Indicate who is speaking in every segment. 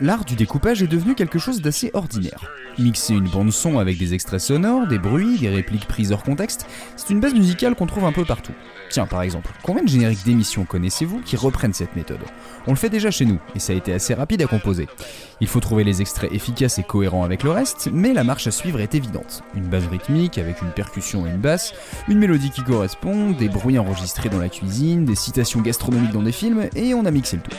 Speaker 1: l'art du découpage est devenu quelque chose d'assez ordinaire. Mixer une bande son avec des extraits sonores, des bruits, des répliques prises hors contexte, c'est une base musicale qu'on trouve un peu partout. Tiens, par exemple, combien de génériques d'émissions connaissez-vous qui reprennent cette méthode? On le fait déjà chez nous, et ça a été assez rapide à composer. Il faut trouver les extraits efficaces et cohérents avec le reste, mais la marche à suivre est évidente. Une base rythmique avec une percussion et une basse, une mélodie qui correspond, des bruits enregistrés dans la cuisine, des citations gastronomiques dans des films, et on a mixé le tout.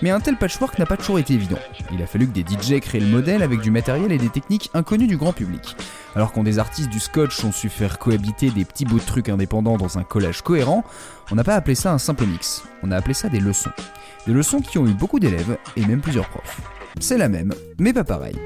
Speaker 1: Mais un tel patchwork n'a pas toujours été évident. Il a fallu que des DJ créent le modèle avec du matériel et des techniques inconnues du grand public. Alors quand des artistes du scotch ont su faire cohabiter des petits bouts de trucs indépendants dans un collage cohérent, on n'a pas appelé ça un simple mix, on a appelé ça des leçons. Des leçons qui ont eu beaucoup d'élèves et même plusieurs profs. C'est la même, mais pas pareil.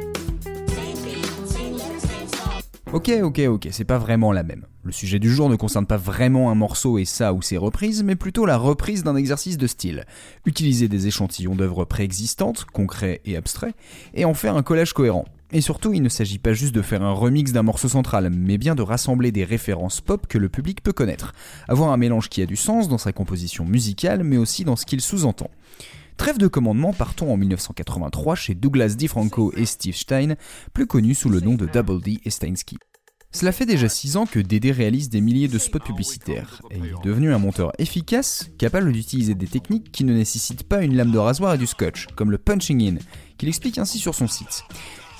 Speaker 1: Ok, ok, ok, c'est pas vraiment la même. Le sujet du jour ne concerne pas vraiment un morceau et ça ou ses reprises, mais plutôt la reprise d'un exercice de style. Utiliser des échantillons d'œuvres préexistantes, concrets et abstraits, et en faire un collage cohérent. Et surtout, il ne s'agit pas juste de faire un remix d'un morceau central, mais bien de rassembler des références pop que le public peut connaître. Avoir un mélange qui a du sens dans sa composition musicale, mais aussi dans ce qu'il sous-entend. Trêve de commandement, partons en 1983 chez Douglas DiFranco et Steve Stein, plus connus sous le nom de Double D et Steinsky. Cela fait déjà 6 ans que Dédé réalise des milliers de spots publicitaires, et il est devenu un monteur efficace, capable d'utiliser des techniques qui ne nécessitent pas une lame de rasoir et du scotch, comme le punching in, qu'il explique ainsi sur son site.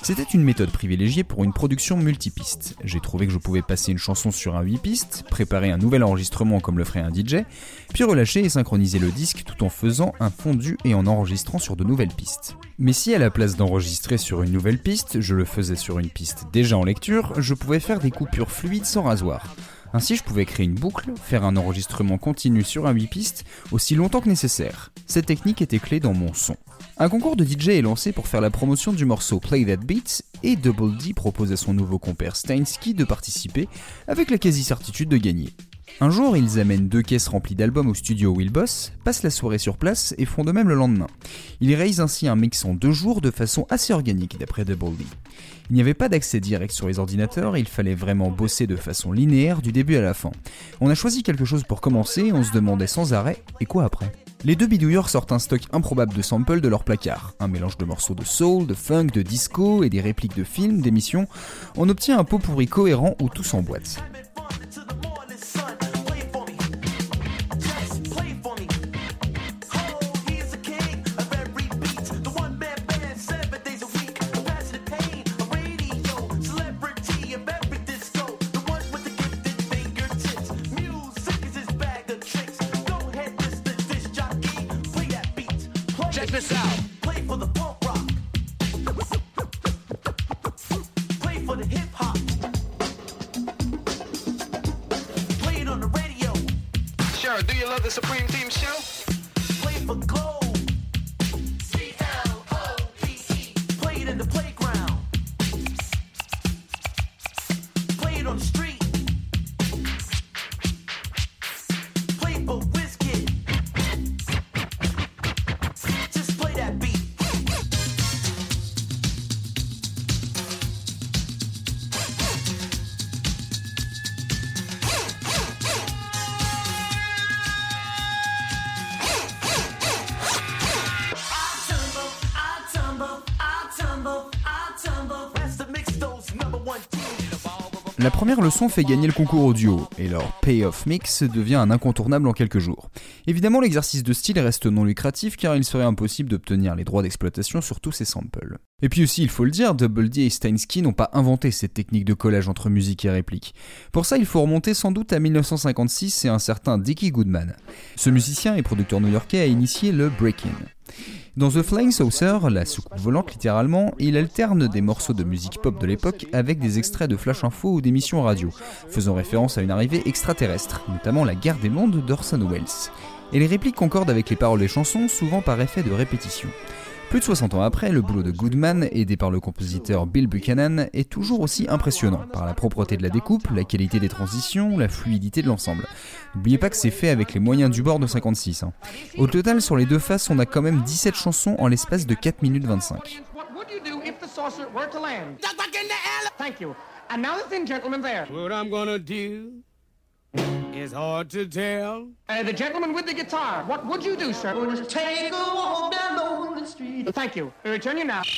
Speaker 1: C'était une méthode privilégiée pour une production multipiste. J'ai trouvé que je pouvais passer une chanson sur un 8 pistes, préparer un nouvel enregistrement comme le ferait un DJ, puis relâcher et synchroniser le disque tout en faisant un fondu et en enregistrant sur de nouvelles pistes. Mais si à la place d'enregistrer sur une nouvelle piste, je le faisais sur une piste déjà en lecture, je pouvais faire des coupures fluides sans rasoir. Ainsi, je pouvais créer une boucle, faire un enregistrement continu sur un 8 pistes aussi longtemps que nécessaire. Cette technique était clé dans mon son. Un concours de DJ est lancé pour faire la promotion du morceau Play That Beat et Double D propose à son nouveau compère Steinsky de participer avec la quasi-certitude de gagner. Un jour, ils amènent deux caisses remplies d'albums au studio où ils bossent, passent la soirée sur place et font de même le lendemain. Ils réalisent ainsi un mix en deux jours de façon assez organique d'après Double D. Il n'y avait pas d'accès direct sur les ordinateurs, il fallait vraiment bosser de façon linéaire du début à la fin. On a choisi quelque chose pour commencer, on se demandait sans arrêt, et quoi après? Les deux bidouilleurs sortent un stock improbable de samples de leur placard, un mélange de morceaux de soul, de funk, de disco et des répliques de films, d'émissions. On obtient un pot pourri cohérent où tout s'emboîte.
Speaker 2: check this out. Play for the punk rock. Play for the hip hop. Play it on the radio. Sharon, do you love the Supreme Team show?
Speaker 1: La première leçon fait gagner le concours audio, et leur payoff mix devient un incontournable en quelques jours. Évidemment, l'exercice de style reste non lucratif car il serait impossible d'obtenir les droits d'exploitation sur tous ces samples. Et puis aussi, il faut le dire, Double et Steinsky n'ont pas inventé cette technique de collage entre musique et réplique. Pour ça, il faut remonter sans doute à 1956 et un certain Dickie Goodman. Ce musicien et producteur new-yorkais a initié le break-in. Dans The Flying Saucer, la soucoupe volante littéralement, il alterne des morceaux de musique pop de l'époque avec des extraits de flash info ou d'émissions radio, faisant référence à une arrivée extraterrestre, notamment la guerre des mondes d'Orson Welles. Et les répliques concordent avec les paroles des chansons, souvent par effet de répétition. Plus de 60 ans après, le boulot de Goodman, aidé par le compositeur Bill Buchanan, est toujours aussi impressionnant par la propreté de la découpe, la qualité des transitions, la fluidité de l'ensemble. N'oubliez pas que c'est fait avec les moyens du bord de 56. Hein. Au total, sur les deux faces, on a quand même 17 chansons en l'espace de 4 minutes 25. It's hard to tell. Uh, the gentleman with the guitar, what would you do, sir? Take a walk down the street.
Speaker 3: Thank you. I Return you now.
Speaker 4: This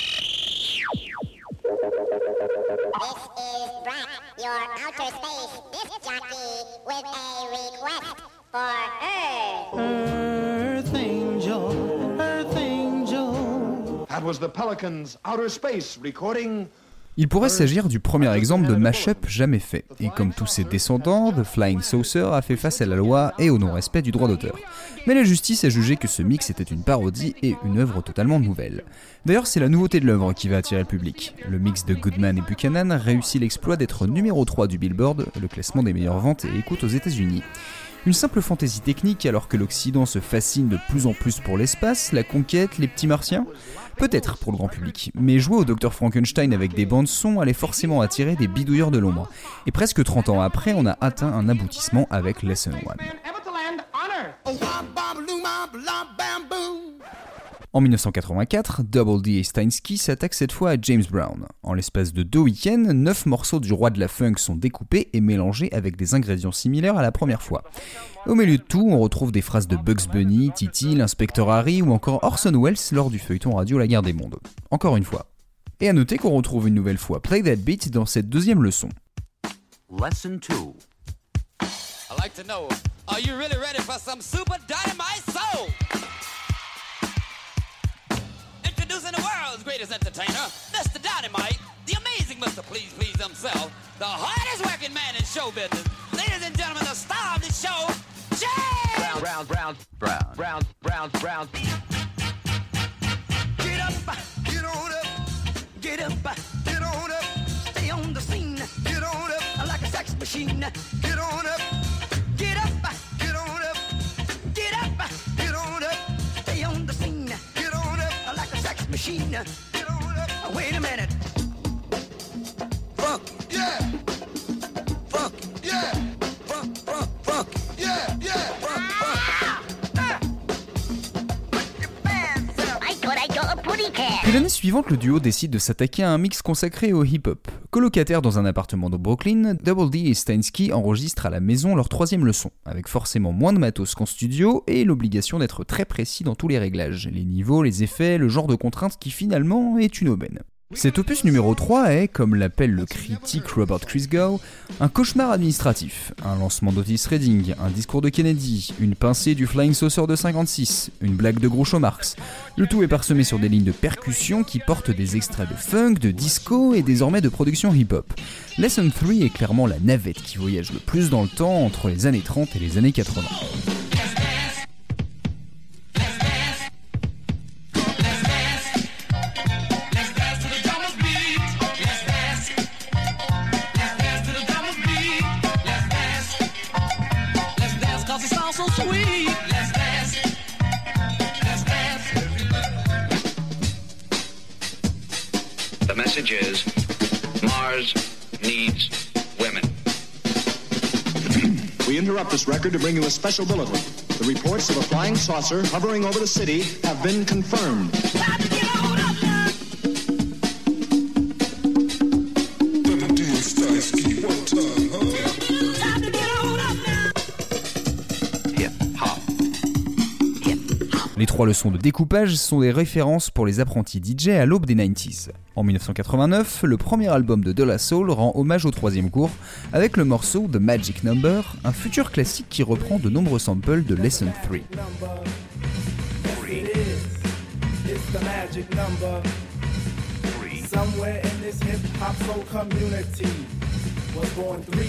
Speaker 4: is Brett, your outer space disc jockey, with a request for Earth.
Speaker 5: Earth Angel, Earth Angel.
Speaker 6: That was the Pelicans' outer space recording.
Speaker 1: Il pourrait s'agir du premier exemple de mashup jamais fait, et comme tous ses descendants, The Flying Saucer a fait face à la loi et au non-respect du droit d'auteur. Mais la justice a jugé que ce mix était une parodie et une œuvre totalement nouvelle. D'ailleurs, c'est la nouveauté de l'œuvre qui va attirer le public. Le mix de Goodman et Buchanan réussit l'exploit d'être numéro 3 du Billboard, le classement des meilleures ventes et écoutes aux États-Unis. Une simple fantaisie technique alors que l'Occident se fascine de plus en plus pour l'espace, la conquête, les petits martiens Peut-être pour le grand public, mais jouer au Dr Frankenstein avec des bandes son allait forcément attirer des bidouilleurs de l'ombre. Et presque 30 ans après, on a atteint un aboutissement avec Lesson 1. En 1984, Double D et Steinsky s'attaquent cette fois à James Brown. En l'espace de deux week-ends, neuf morceaux du roi de la funk sont découpés et mélangés avec des ingrédients similaires à la première fois. Au milieu de tout, on retrouve des phrases de Bugs Bunny, Titi, l'inspecteur Harry ou encore Orson Welles lors du feuilleton radio La guerre des mondes. Encore une fois. Et à noter qu'on retrouve une nouvelle fois Play That Beat dans cette deuxième leçon.
Speaker 7: Lesson 2.
Speaker 8: I'd like to know, are you really ready for some super dynamite soul? Introducing the world's greatest entertainer, Mr. Dynamite, the amazing Mr. Please Please himself, the hardest working man in show business. Ladies and gentlemen, the star of the show, Jay!
Speaker 7: Brown, brown, brown, brown, brown, brown.
Speaker 9: Get up, get on up, get up, get on up, stay on the scene, get on up, like a sex machine, get on up, machine, get on up. Wait a minute. Funk, yeah. Funk, yeah. Funk, funk, funk, yeah, yeah. Funk, funk.
Speaker 4: I thought I got a pretty cat.
Speaker 1: Puis l'année suivante, le duo décide de s'attaquer à un mix consacré au hip-hop. Colocataires dans un appartement de Brooklyn, Double et Steinsky enregistrent à la maison leur troisième leçon, avec forcément moins de matos qu'en studio et l'obligation d'être très précis dans tous les réglages, les niveaux, les effets, le genre de contrainte qui finalement est une aubaine. Cet opus numéro 3 est, comme l'appelle le critique Robert Christgau, un cauchemar administratif. Un lancement d'Otis Redding, un discours de Kennedy, une pincée du Flying Saucer de 56, une blague de Groucho Marx. Le tout est parsemé sur des lignes de percussion qui portent des extraits de funk, de disco et désormais de production hip-hop. Lesson 3 est clairement la navette qui voyage le plus dans le temps entre les années 30 et les années 80.
Speaker 10: Message is Mars needs women.
Speaker 6: We interrupt this record to bring you a special bulletin. The reports of a flying saucer hovering over the city have been confirmed.
Speaker 1: Trois leçons de découpage sont des références pour les apprentis DJ à l'aube des 90s. En 1989, le premier album de De Soul rend hommage au troisième cours avec le morceau The Magic Number, un futur classique qui reprend de nombreux samples de Lesson 3.
Speaker 11: It's the magic number. Somewhere in this hip hop soul community was born three.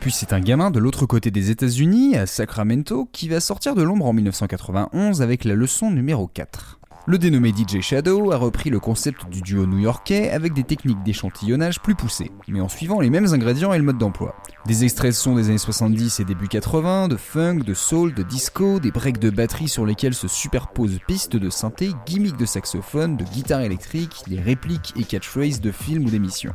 Speaker 1: Puis c'est un gamin de l'autre côté des États-Unis, à Sacramento, qui va sortir de l'ombre en 1991 avec la leçon numéro 4. Le dénommé DJ Shadow a repris le concept du duo new-yorkais avec des techniques d'échantillonnage plus poussées, mais en suivant les mêmes ingrédients et le mode d'emploi. Des extraits sont des années 70 et début 80, de funk, de soul, de disco, des breaks de batterie sur lesquels se superposent pistes de synthé, gimmicks de saxophone, de guitare électrique, des répliques et catchphrases de films ou d'émissions.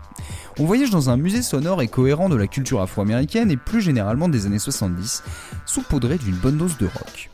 Speaker 1: On voyage dans un musée sonore et cohérent de la culture afro-américaine et plus généralement des années 70, saupoudré d'une bonne dose de rock.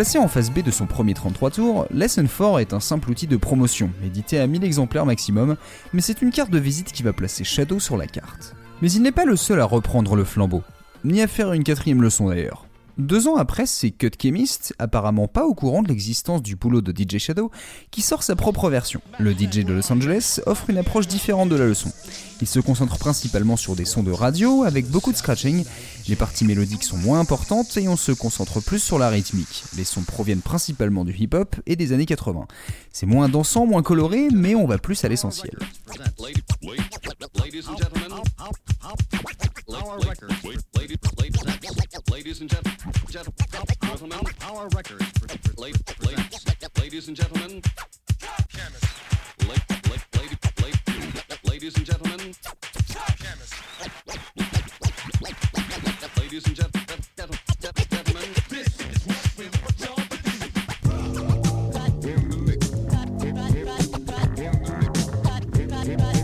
Speaker 1: Placé en phase B de son premier 33 tours, Lesson 4 est un simple outil de promotion, édité à 1000 exemplaires maximum, mais c'est une carte de visite qui va placer Shadow sur la carte. Mais il n'est pas le seul à reprendre le flambeau, ni à faire une quatrième leçon d'ailleurs. Deux ans après, c'est Cut Chemist, apparemment pas au courant de l'existence du boulot de DJ Shadow, qui sort sa propre version. Le DJ de Los Angeles offre une approche différente de la leçon. Il se concentre principalement sur des sons de radio avec beaucoup de scratching. Les parties mélodiques sont moins importantes et on se concentre plus sur la rythmique. Les sons proviennent principalement du hip-hop et des années 80. C'est moins dansant, moins coloré, mais on va plus à l'essentiel. Cut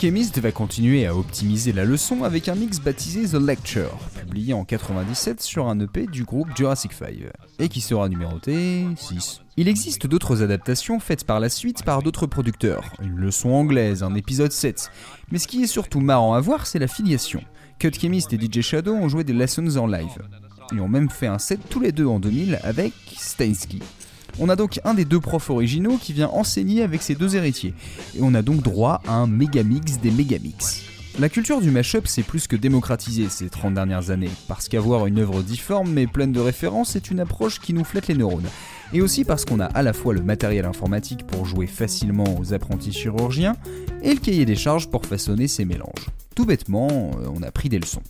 Speaker 1: Chemist va continuer à optimiser la leçon avec un mix baptisé The Lecture, publié en 97 sur un EP du groupe Jurassic 5, et qui sera numéroté 6. Il existe d'autres adaptations faites par la suite par d'autres producteurs, une leçon anglaise, un épisode 7, mais ce qui est surtout marrant à voir, c'est la filiation. Cut Chemist et DJ Shadow ont joué des lessons en live, et ont même fait un set tous les deux en 2000 avec Stainsky. On a donc un des deux profs originaux qui vient enseigner avec ses deux héritiers, et on a donc droit à un mégamix des mégamix. La culture du mashup s'est plus que démocratisée ces 30 dernières années, parce qu'avoir une œuvre difforme mais pleine de références est une approche qui nous flatte les neurones. Et aussi parce qu'on a à la fois le matériel informatique pour jouer facilement aux apprentis chirurgiens, et le cahier des charges pour façonner ces mélanges. Tout bêtement, euh, on a pris des leçons.